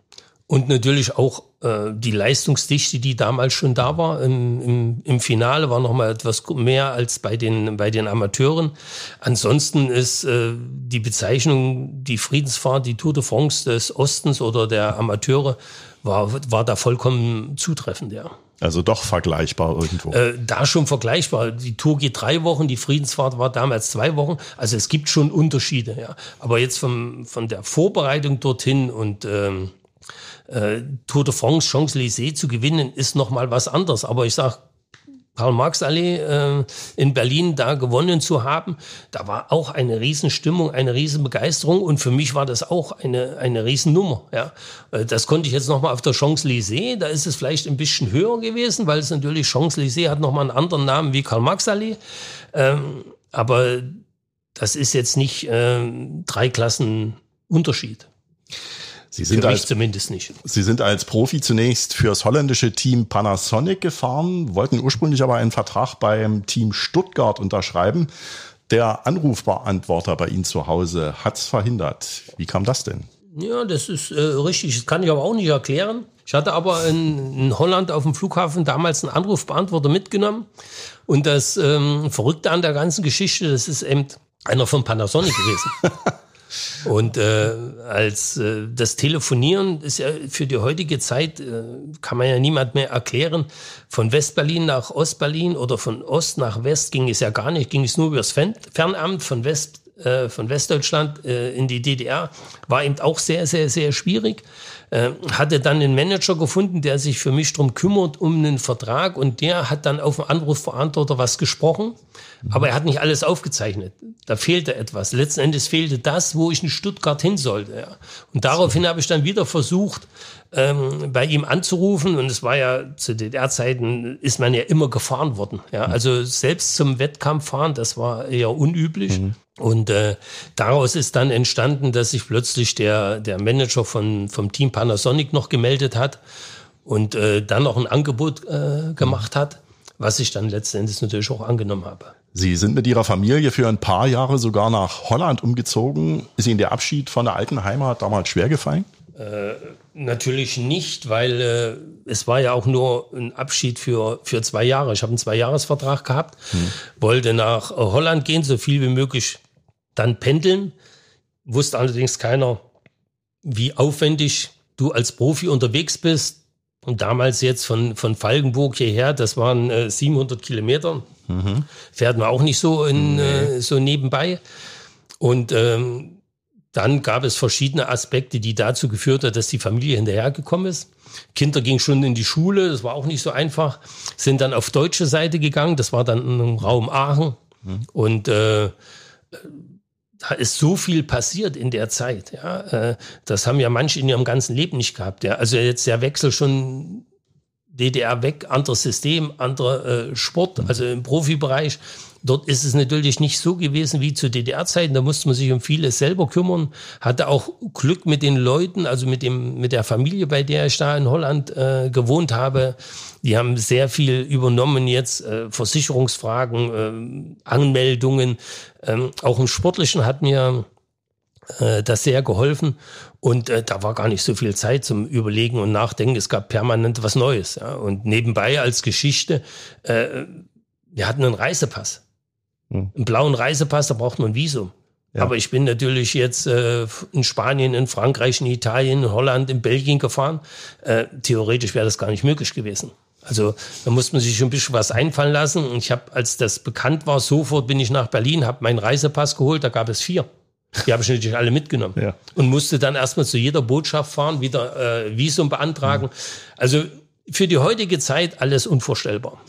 und natürlich auch äh, die Leistungsdichte, die damals schon da war. Im, im, im Finale war noch mal etwas mehr als bei den, bei den Amateuren. Ansonsten ist äh, die Bezeichnung, die Friedensfahrt, die Tour de France des Ostens oder der Amateure, war, war da vollkommen zutreffend, ja. Also doch vergleichbar irgendwo. Äh, da schon vergleichbar. Die Tour geht drei Wochen, die Friedensfahrt war damals zwei Wochen. Also es gibt schon Unterschiede, ja. Aber jetzt vom, von der Vorbereitung dorthin und ähm, äh, Tour de France, Champs-Élysées zu gewinnen, ist nochmal was anderes. Aber ich sag Karl-Marx-Allee äh, in Berlin da gewonnen zu haben, da war auch eine Riesenstimmung, eine Riesenbegeisterung und für mich war das auch eine, eine Riesennummer. Ja. Äh, das konnte ich jetzt nochmal auf der Champs-Élysées, da ist es vielleicht ein bisschen höher gewesen, weil es natürlich Champs-Élysées hat nochmal einen anderen Namen wie Karl-Marx-Allee, ähm, aber das ist jetzt nicht äh, drei Klassen Unterschied. Sie sind als, zumindest nicht. Sie sind als Profi zunächst fürs holländische Team Panasonic gefahren, wollten ursprünglich aber einen Vertrag beim Team Stuttgart unterschreiben. Der Anrufbeantworter bei Ihnen zu Hause hat es verhindert. Wie kam das denn? Ja, das ist äh, richtig. Das kann ich aber auch nicht erklären. Ich hatte aber in, in, Holland auf dem Flughafen damals einen Anrufbeantworter mitgenommen. Und das ähm, Verrückte an der ganzen Geschichte, das ist eben einer von Panasonic gewesen. Und äh, als äh, das Telefonieren ist ja für die heutige Zeit, äh, kann man ja niemand mehr erklären, von Westberlin nach Ostberlin oder von Ost nach West ging es ja gar nicht, ging es nur übers Fernamt. Von West äh, von Westdeutschland äh, in die DDR, war eben auch sehr, sehr, sehr schwierig. Äh, hatte dann einen Manager gefunden, der sich für mich drum kümmert, um einen Vertrag und der hat dann auf den Anrufverantworter was gesprochen, aber er hat nicht alles aufgezeichnet. Da fehlte etwas. Letzten Endes fehlte das, wo ich in Stuttgart hin sollte. Ja. Und daraufhin habe ich dann wieder versucht, ähm, bei ihm anzurufen und es war ja zu DDR-Zeiten ist man ja immer gefahren worden. Ja, mhm. also selbst zum Wettkampf fahren, das war eher unüblich. Mhm. Und äh, daraus ist dann entstanden, dass sich plötzlich der, der Manager von, vom Team Panasonic noch gemeldet hat und äh, dann noch ein Angebot äh, gemacht hat, was ich dann letztendlich natürlich auch angenommen habe. Sie sind mit Ihrer Familie für ein paar Jahre sogar nach Holland umgezogen. Ist Ihnen der Abschied von der alten Heimat damals schwer gefallen? Äh, natürlich nicht, weil äh, es war ja auch nur ein Abschied für, für zwei Jahre. Ich habe einen Zweijahresvertrag gehabt, hm. wollte nach Holland gehen, so viel wie möglich dann pendeln. Wusste allerdings keiner, wie aufwendig du als Profi unterwegs bist. Und damals jetzt von, von Falkenburg hierher, das waren äh, 700 Kilometer. Mhm. Fährt man auch nicht so, in, nee. äh, so nebenbei. Und ähm, dann gab es verschiedene Aspekte, die dazu geführt hat, dass die Familie hinterhergekommen ist. Kinder gingen schon in die Schule, das war auch nicht so einfach, sind dann auf deutsche Seite gegangen, das war dann im Raum Aachen. Mhm. Und äh, da ist so viel passiert in der Zeit. Ja, äh, das haben ja manche in ihrem ganzen Leben nicht gehabt. Ja. Also jetzt der Wechsel schon DDR weg, anderes System, anderer äh, Sport, also im Profibereich. Dort ist es natürlich nicht so gewesen wie zu DDR-Zeiten. Da musste man sich um vieles selber kümmern. Hatte auch Glück mit den Leuten, also mit dem mit der Familie, bei der ich da in Holland äh, gewohnt habe. Die haben sehr viel übernommen jetzt, äh, Versicherungsfragen, äh, Anmeldungen. Ähm, auch im Sportlichen hat mir äh, das sehr geholfen. Und äh, da war gar nicht so viel Zeit zum Überlegen und Nachdenken. Es gab permanent was Neues. Ja. Und nebenbei als Geschichte, äh, wir hatten einen Reisepass. Hm. Einen blauen Reisepass, da braucht man ein Visum. Ja. Aber ich bin natürlich jetzt äh, in Spanien, in Frankreich, in Italien, in Holland, in Belgien gefahren. Äh, theoretisch wäre das gar nicht möglich gewesen. Also da muss man sich schon ein bisschen was einfallen lassen. Und ich habe, als das bekannt war, sofort bin ich nach Berlin, habe meinen Reisepass geholt, da gab es vier. Die habe ich natürlich alle mitgenommen. Ja. Und musste dann erstmal zu jeder Botschaft fahren, wieder äh, Visum beantragen. Mhm. Also für die heutige Zeit alles unvorstellbar.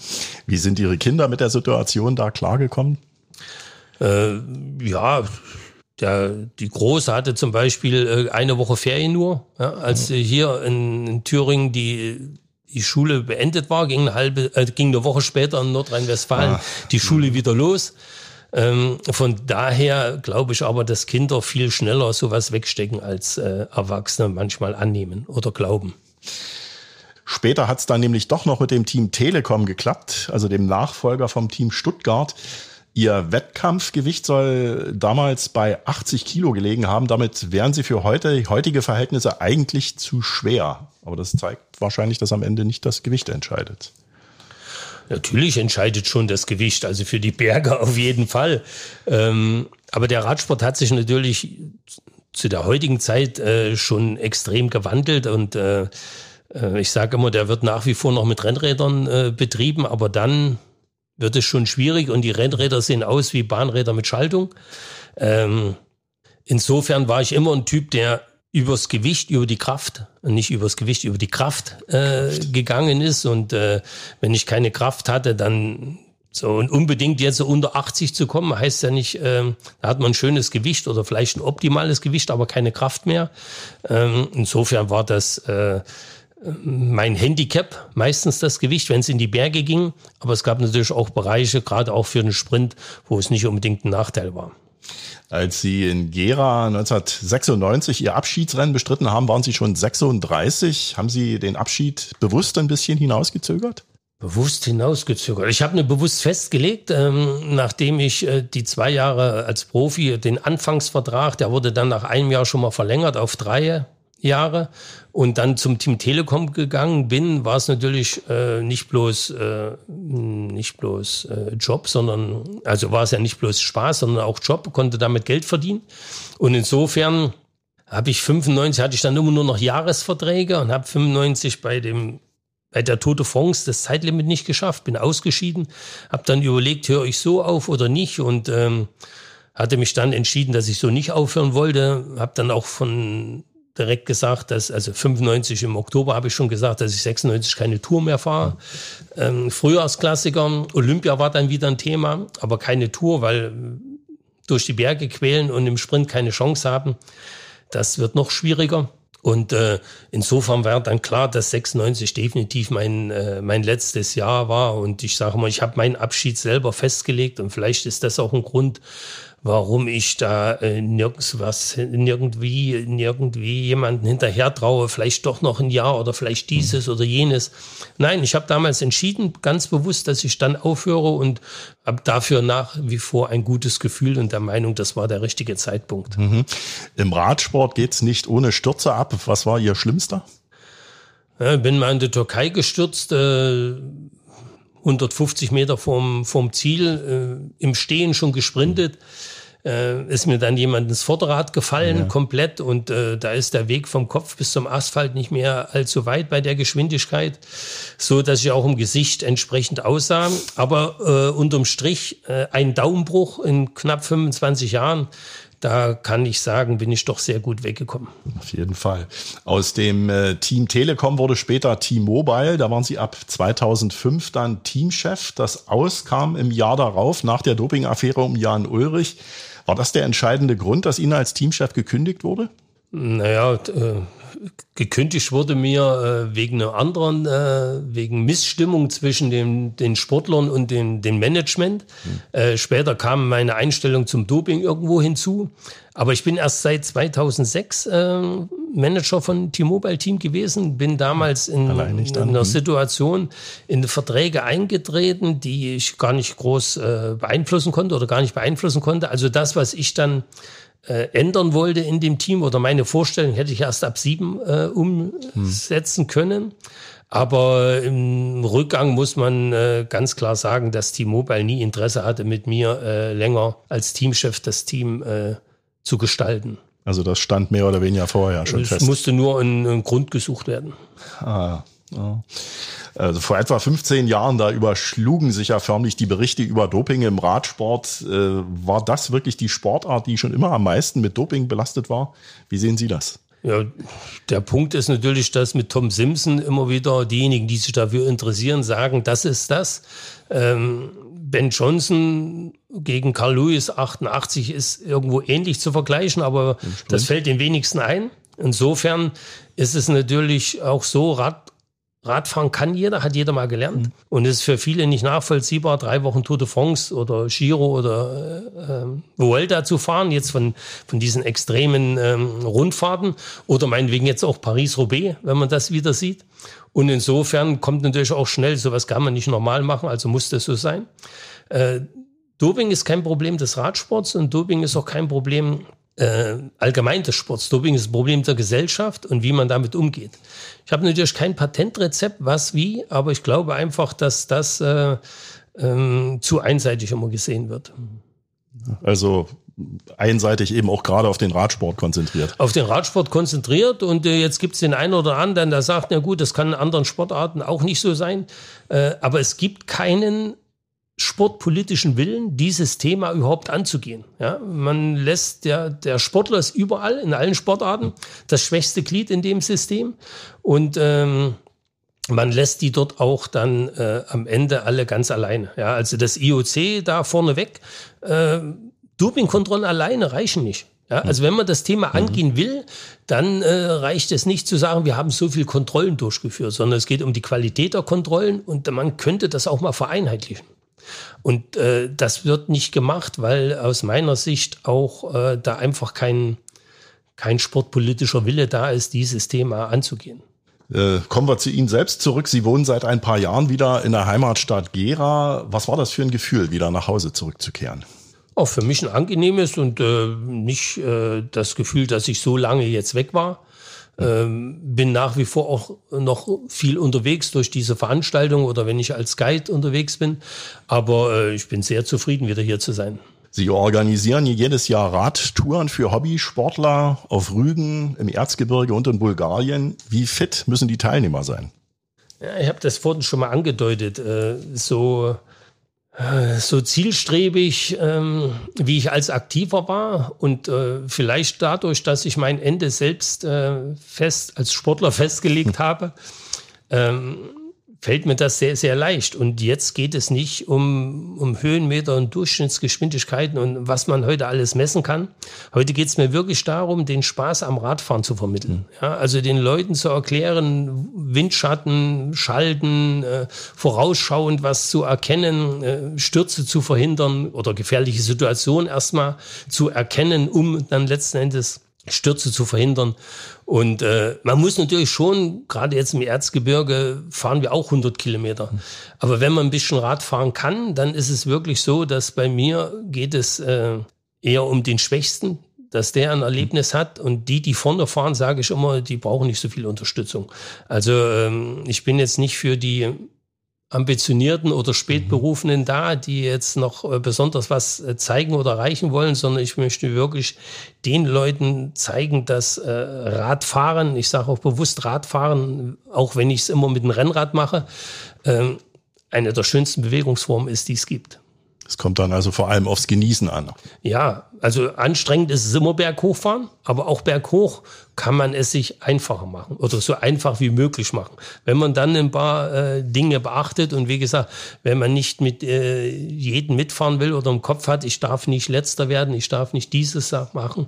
Wie sind Ihre Kinder mit der Situation da klargekommen? Äh, ja, der, die Große hatte zum Beispiel äh, eine Woche Ferien nur, ja, als hier in, in, Thüringen die die Schule beendet war, ging eine halbe, äh, ging eine Woche später in Nordrhein-Westfalen ah. die Schule wieder los. Ähm, von daher glaube ich aber, dass Kinder viel schneller sowas wegstecken als äh, Erwachsene manchmal annehmen oder glauben. Später hat es dann nämlich doch noch mit dem Team Telekom geklappt, also dem Nachfolger vom Team Stuttgart. Ihr Wettkampfgewicht soll damals bei 80 Kilo gelegen haben. Damit wären sie für heute, heutige Verhältnisse eigentlich zu schwer. Aber das zeigt wahrscheinlich, dass am Ende nicht das Gewicht entscheidet. Natürlich entscheidet schon das Gewicht, also für die Berge auf jeden Fall. Ähm, aber der Radsport hat sich natürlich zu der heutigen Zeit äh, schon extrem gewandelt und äh, äh, ich sage immer, der wird nach wie vor noch mit Rennrädern äh, betrieben, aber dann wird es schon schwierig und die Rennräder sehen aus wie Bahnräder mit Schaltung. Ähm, insofern war ich immer ein Typ, der übers Gewicht, über die Kraft, nicht übers Gewicht, über die Kraft, äh, gegangen ist. Und äh, wenn ich keine Kraft hatte, dann so und unbedingt jetzt so unter 80 zu kommen, heißt ja nicht, äh, da hat man ein schönes Gewicht oder vielleicht ein optimales Gewicht, aber keine Kraft mehr. Ähm, insofern war das äh, mein Handicap, meistens das Gewicht, wenn es in die Berge ging. Aber es gab natürlich auch Bereiche, gerade auch für den Sprint, wo es nicht unbedingt ein Nachteil war. Als Sie in Gera 1996 Ihr Abschiedsrennen bestritten haben, waren Sie schon 36. Haben Sie den Abschied bewusst ein bisschen hinausgezögert? Bewusst hinausgezögert. Ich habe mir bewusst festgelegt, ähm, nachdem ich äh, die zwei Jahre als Profi, den Anfangsvertrag, der wurde dann nach einem Jahr schon mal verlängert auf drei Jahre und dann zum Team Telekom gegangen bin, war es natürlich äh, nicht bloß äh, nicht bloß äh, Job, sondern also war es ja nicht bloß Spaß, sondern auch Job, konnte damit Geld verdienen. Und insofern habe ich 95 hatte ich dann immer nur noch Jahresverträge und habe 95 bei dem bei der Tote France das Zeitlimit nicht geschafft, bin ausgeschieden, habe dann überlegt, höre ich so auf oder nicht und ähm, hatte mich dann entschieden, dass ich so nicht aufhören wollte, habe dann auch von direkt gesagt, dass, also 95 im Oktober habe ich schon gesagt, dass ich 96 keine Tour mehr fahre. Ähm, Frühjahrsklassiker, Olympia war dann wieder ein Thema, aber keine Tour, weil durch die Berge quälen und im Sprint keine Chance haben. Das wird noch schwieriger. Und äh, insofern war dann klar, dass 96 definitiv mein, äh, mein letztes Jahr war. Und ich sage mal, ich habe meinen Abschied selber festgelegt und vielleicht ist das auch ein Grund, warum ich da äh, nirgends was, nirgendwie, irgendwie jemanden hinterher traue, vielleicht doch noch ein Jahr oder vielleicht dieses mhm. oder jenes. Nein, ich habe damals entschieden, ganz bewusst, dass ich dann aufhöre und habe dafür nach wie vor ein gutes Gefühl und der Meinung, das war der richtige Zeitpunkt. Mhm. Im Radsport geht's nicht ohne Stürze ab. Was war Ihr Schlimmster? Ja, bin mal in die Türkei gestürzt. Äh, 150 Meter vom, vom Ziel, äh, im Stehen schon gesprintet. Äh, ist mir dann jemand ins Vorderrad gefallen, ja. komplett, und äh, da ist der Weg vom Kopf bis zum Asphalt nicht mehr allzu weit bei der Geschwindigkeit, so dass ich auch im Gesicht entsprechend aussah. Aber äh, unterm Strich äh, ein Daumenbruch in knapp 25 Jahren, da kann ich sagen, bin ich doch sehr gut weggekommen. Auf jeden Fall. Aus dem äh, Team Telekom wurde später Team Mobile. Da waren Sie ab 2005 dann Teamchef. Das auskam im Jahr darauf nach der Dopingaffäre um Jan Ulrich. War das der entscheidende Grund, dass Ihnen als Teamchef gekündigt wurde? Naja, äh, gekündigt wurde mir äh, wegen einer anderen, äh, wegen Missstimmung zwischen dem, den Sportlern und dem, dem Management. Mhm. Äh, später kam meine Einstellung zum Doping irgendwo hinzu. Aber ich bin erst seit 2006 äh, Manager von T-Mobile Team gewesen, bin damals in, in einer. Situation in Verträge eingetreten, die ich gar nicht groß äh, beeinflussen konnte oder gar nicht beeinflussen konnte. Also das, was ich dann äh, ändern wollte in dem Team oder meine Vorstellung hätte ich erst ab sieben äh, umsetzen hm. können. Aber im Rückgang muss man äh, ganz klar sagen, dass T-Mobile nie Interesse hatte, mit mir äh, länger als Teamchef das Team äh, zu gestalten. Also das stand mehr oder weniger vorher schon es fest. Es musste nur ein, ein Grund gesucht werden. Ah, ja. Also vor etwa 15 Jahren, da überschlugen sich ja förmlich die Berichte über Doping im Radsport. Äh, war das wirklich die Sportart, die schon immer am meisten mit Doping belastet war? Wie sehen Sie das? Ja, der Punkt ist natürlich, dass mit Tom Simpson immer wieder diejenigen, die sich dafür interessieren, sagen, das ist das. Ähm, ben Johnson gegen Carl Lewis 88 ist irgendwo ähnlich zu vergleichen, aber das fällt den wenigsten ein. Insofern ist es natürlich auch so, Rad, Radfahren kann jeder, hat jeder mal gelernt. Mhm. Und es ist für viele nicht nachvollziehbar, drei Wochen Tour de France oder Giro oder äh, Vuelta zu fahren, jetzt von, von diesen extremen ähm, Rundfahrten oder meinetwegen jetzt auch Paris-Roubaix, wenn man das wieder sieht. Und insofern kommt natürlich auch schnell, sowas kann man nicht normal machen, also muss das so sein. Äh, Doping ist kein Problem des Radsports und Doping ist auch kein Problem äh, allgemein des Sports. Doping ist ein Problem der Gesellschaft und wie man damit umgeht. Ich habe natürlich kein Patentrezept, was wie, aber ich glaube einfach, dass das äh, ähm, zu einseitig immer gesehen wird. Also einseitig eben auch gerade auf den Radsport konzentriert. Auf den Radsport konzentriert und äh, jetzt gibt es den einen oder anderen, der sagt, na gut, das kann in anderen Sportarten auch nicht so sein. Äh, aber es gibt keinen sportpolitischen Willen, dieses Thema überhaupt anzugehen. Ja, man lässt der, der Sportler ist überall, in allen Sportarten, das schwächste Glied in dem System. Und ähm, man lässt die dort auch dann äh, am Ende alle ganz alleine. Ja, also das IOC da vorneweg, äh, Dopingkontrollen alleine reichen nicht. Ja, also wenn man das Thema mhm. angehen will, dann äh, reicht es nicht zu sagen, wir haben so viel Kontrollen durchgeführt, sondern es geht um die Qualität der Kontrollen und man könnte das auch mal vereinheitlichen. Und äh, das wird nicht gemacht, weil aus meiner Sicht auch äh, da einfach kein, kein sportpolitischer Wille da ist, dieses Thema anzugehen. Äh, kommen wir zu Ihnen selbst zurück. Sie wohnen seit ein paar Jahren wieder in der Heimatstadt Gera. Was war das für ein Gefühl, wieder nach Hause zurückzukehren? Auch für mich ein angenehmes und äh, nicht äh, das Gefühl, dass ich so lange jetzt weg war. Ähm, bin nach wie vor auch noch viel unterwegs durch diese Veranstaltung oder wenn ich als Guide unterwegs bin. Aber äh, ich bin sehr zufrieden, wieder hier zu sein. Sie organisieren jedes Jahr Radtouren für Hobbysportler auf Rügen, im Erzgebirge und in Bulgarien. Wie fit müssen die Teilnehmer sein? Ja, ich habe das vorhin schon mal angedeutet. Äh, so so zielstrebig, ähm, wie ich als Aktiver war und äh, vielleicht dadurch, dass ich mein Ende selbst äh, fest als Sportler festgelegt habe, ähm, fällt mir das sehr, sehr leicht. Und jetzt geht es nicht um, um Höhenmeter und Durchschnittsgeschwindigkeiten und was man heute alles messen kann. Heute geht es mir wirklich darum, den Spaß am Radfahren zu vermitteln. Ja, also den Leuten zu erklären, Windschatten, Schalten, äh, vorausschauend was zu erkennen, äh, Stürze zu verhindern oder gefährliche Situationen erstmal zu erkennen, um dann letzten Endes Stürze zu verhindern. Und äh, man muss natürlich schon, gerade jetzt im Erzgebirge fahren wir auch 100 Kilometer. Aber wenn man ein bisschen Rad fahren kann, dann ist es wirklich so, dass bei mir geht es äh, eher um den Schwächsten, dass der ein Erlebnis hat. Und die, die vorne fahren, sage ich immer, die brauchen nicht so viel Unterstützung. Also ähm, ich bin jetzt nicht für die Ambitionierten oder Spätberufenen da, die jetzt noch äh, besonders was äh, zeigen oder erreichen wollen, sondern ich möchte wirklich den Leuten zeigen, dass äh, Radfahren, ich sage auch bewusst Radfahren, auch wenn ich es immer mit dem Rennrad mache, äh, eine der schönsten Bewegungsformen ist, die es gibt. Es kommt dann also vor allem aufs Genießen an. Ja, also anstrengend ist es immer berghochfahren, aber auch berghoch kann man es sich einfacher machen oder so einfach wie möglich machen. Wenn man dann ein paar äh, Dinge beachtet und wie gesagt, wenn man nicht mit äh, jedem mitfahren will oder im Kopf hat, ich darf nicht letzter werden, ich darf nicht dieses machen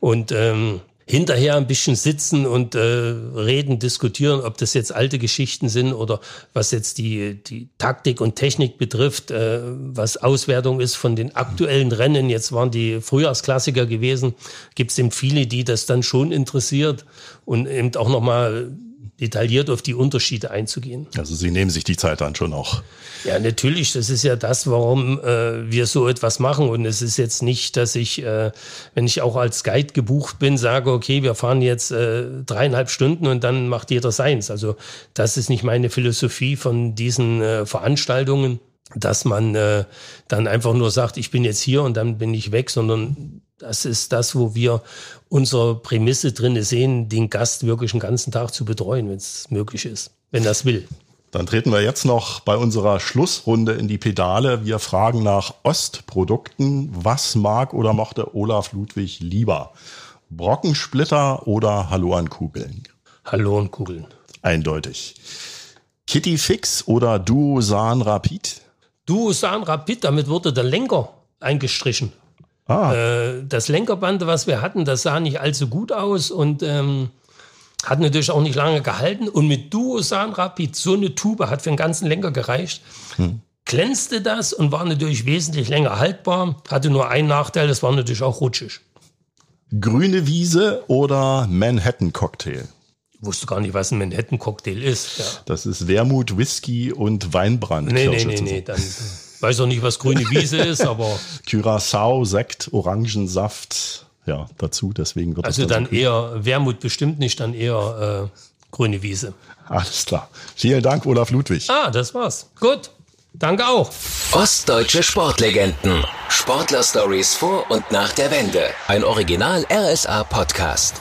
und ähm, hinterher ein bisschen sitzen und äh, reden, diskutieren, ob das jetzt alte Geschichten sind oder was jetzt die, die Taktik und Technik betrifft, äh, was Auswertung ist von den aktuellen Rennen. Jetzt waren die Frühjahrsklassiker gewesen. Gibt es eben viele, die das dann schon interessiert und eben auch nochmal detailliert auf die Unterschiede einzugehen. Also Sie nehmen sich die Zeit dann schon auch. Ja, natürlich. Das ist ja das, warum äh, wir so etwas machen. Und es ist jetzt nicht, dass ich, äh, wenn ich auch als Guide gebucht bin, sage, okay, wir fahren jetzt äh, dreieinhalb Stunden und dann macht jeder seins. Also das ist nicht meine Philosophie von diesen äh, Veranstaltungen, dass man äh, dann einfach nur sagt, ich bin jetzt hier und dann bin ich weg, sondern das ist das, wo wir unsere Prämisse drin sehen, den Gast wirklich den ganzen Tag zu betreuen, wenn es möglich ist, wenn das will. Dann treten wir jetzt noch bei unserer Schlussrunde in die Pedale. Wir fragen nach Ostprodukten. Was mag oder mochte Olaf Ludwig lieber? Brockensplitter oder Hallo an Kugeln? Hallo an Kugeln. Eindeutig. Kitty Fix oder Duosan Rapid? Duosan Rapid, damit wurde der Lenker eingestrichen. Ah. Äh, das Lenkerband, was wir hatten, das sah nicht allzu gut aus und ähm, hat natürlich auch nicht lange gehalten. Und mit Duosan Rapid, so eine Tube hat für den ganzen Lenker gereicht. Hm. Glänzte das und war natürlich wesentlich länger haltbar. Hatte nur einen Nachteil, das war natürlich auch rutschig. Grüne Wiese oder Manhattan Cocktail? Ich wusste gar nicht, was ein Manhattan Cocktail ist. Ja. Das ist Wermut, Whisky und Weinbrand. Nee, nee, nee, nee, dann weiß auch nicht, was grüne Wiese ist, aber. Curacao, Sekt, Orangensaft, ja, dazu, deswegen wird Also dann, dann so eher Wermut bestimmt nicht, dann eher äh, grüne Wiese. Alles klar. Vielen Dank, Olaf Ludwig. Ah, das war's. Gut. Danke auch. Ostdeutsche Sportlegenden. Sportler-Stories vor und nach der Wende. Ein Original RSA-Podcast.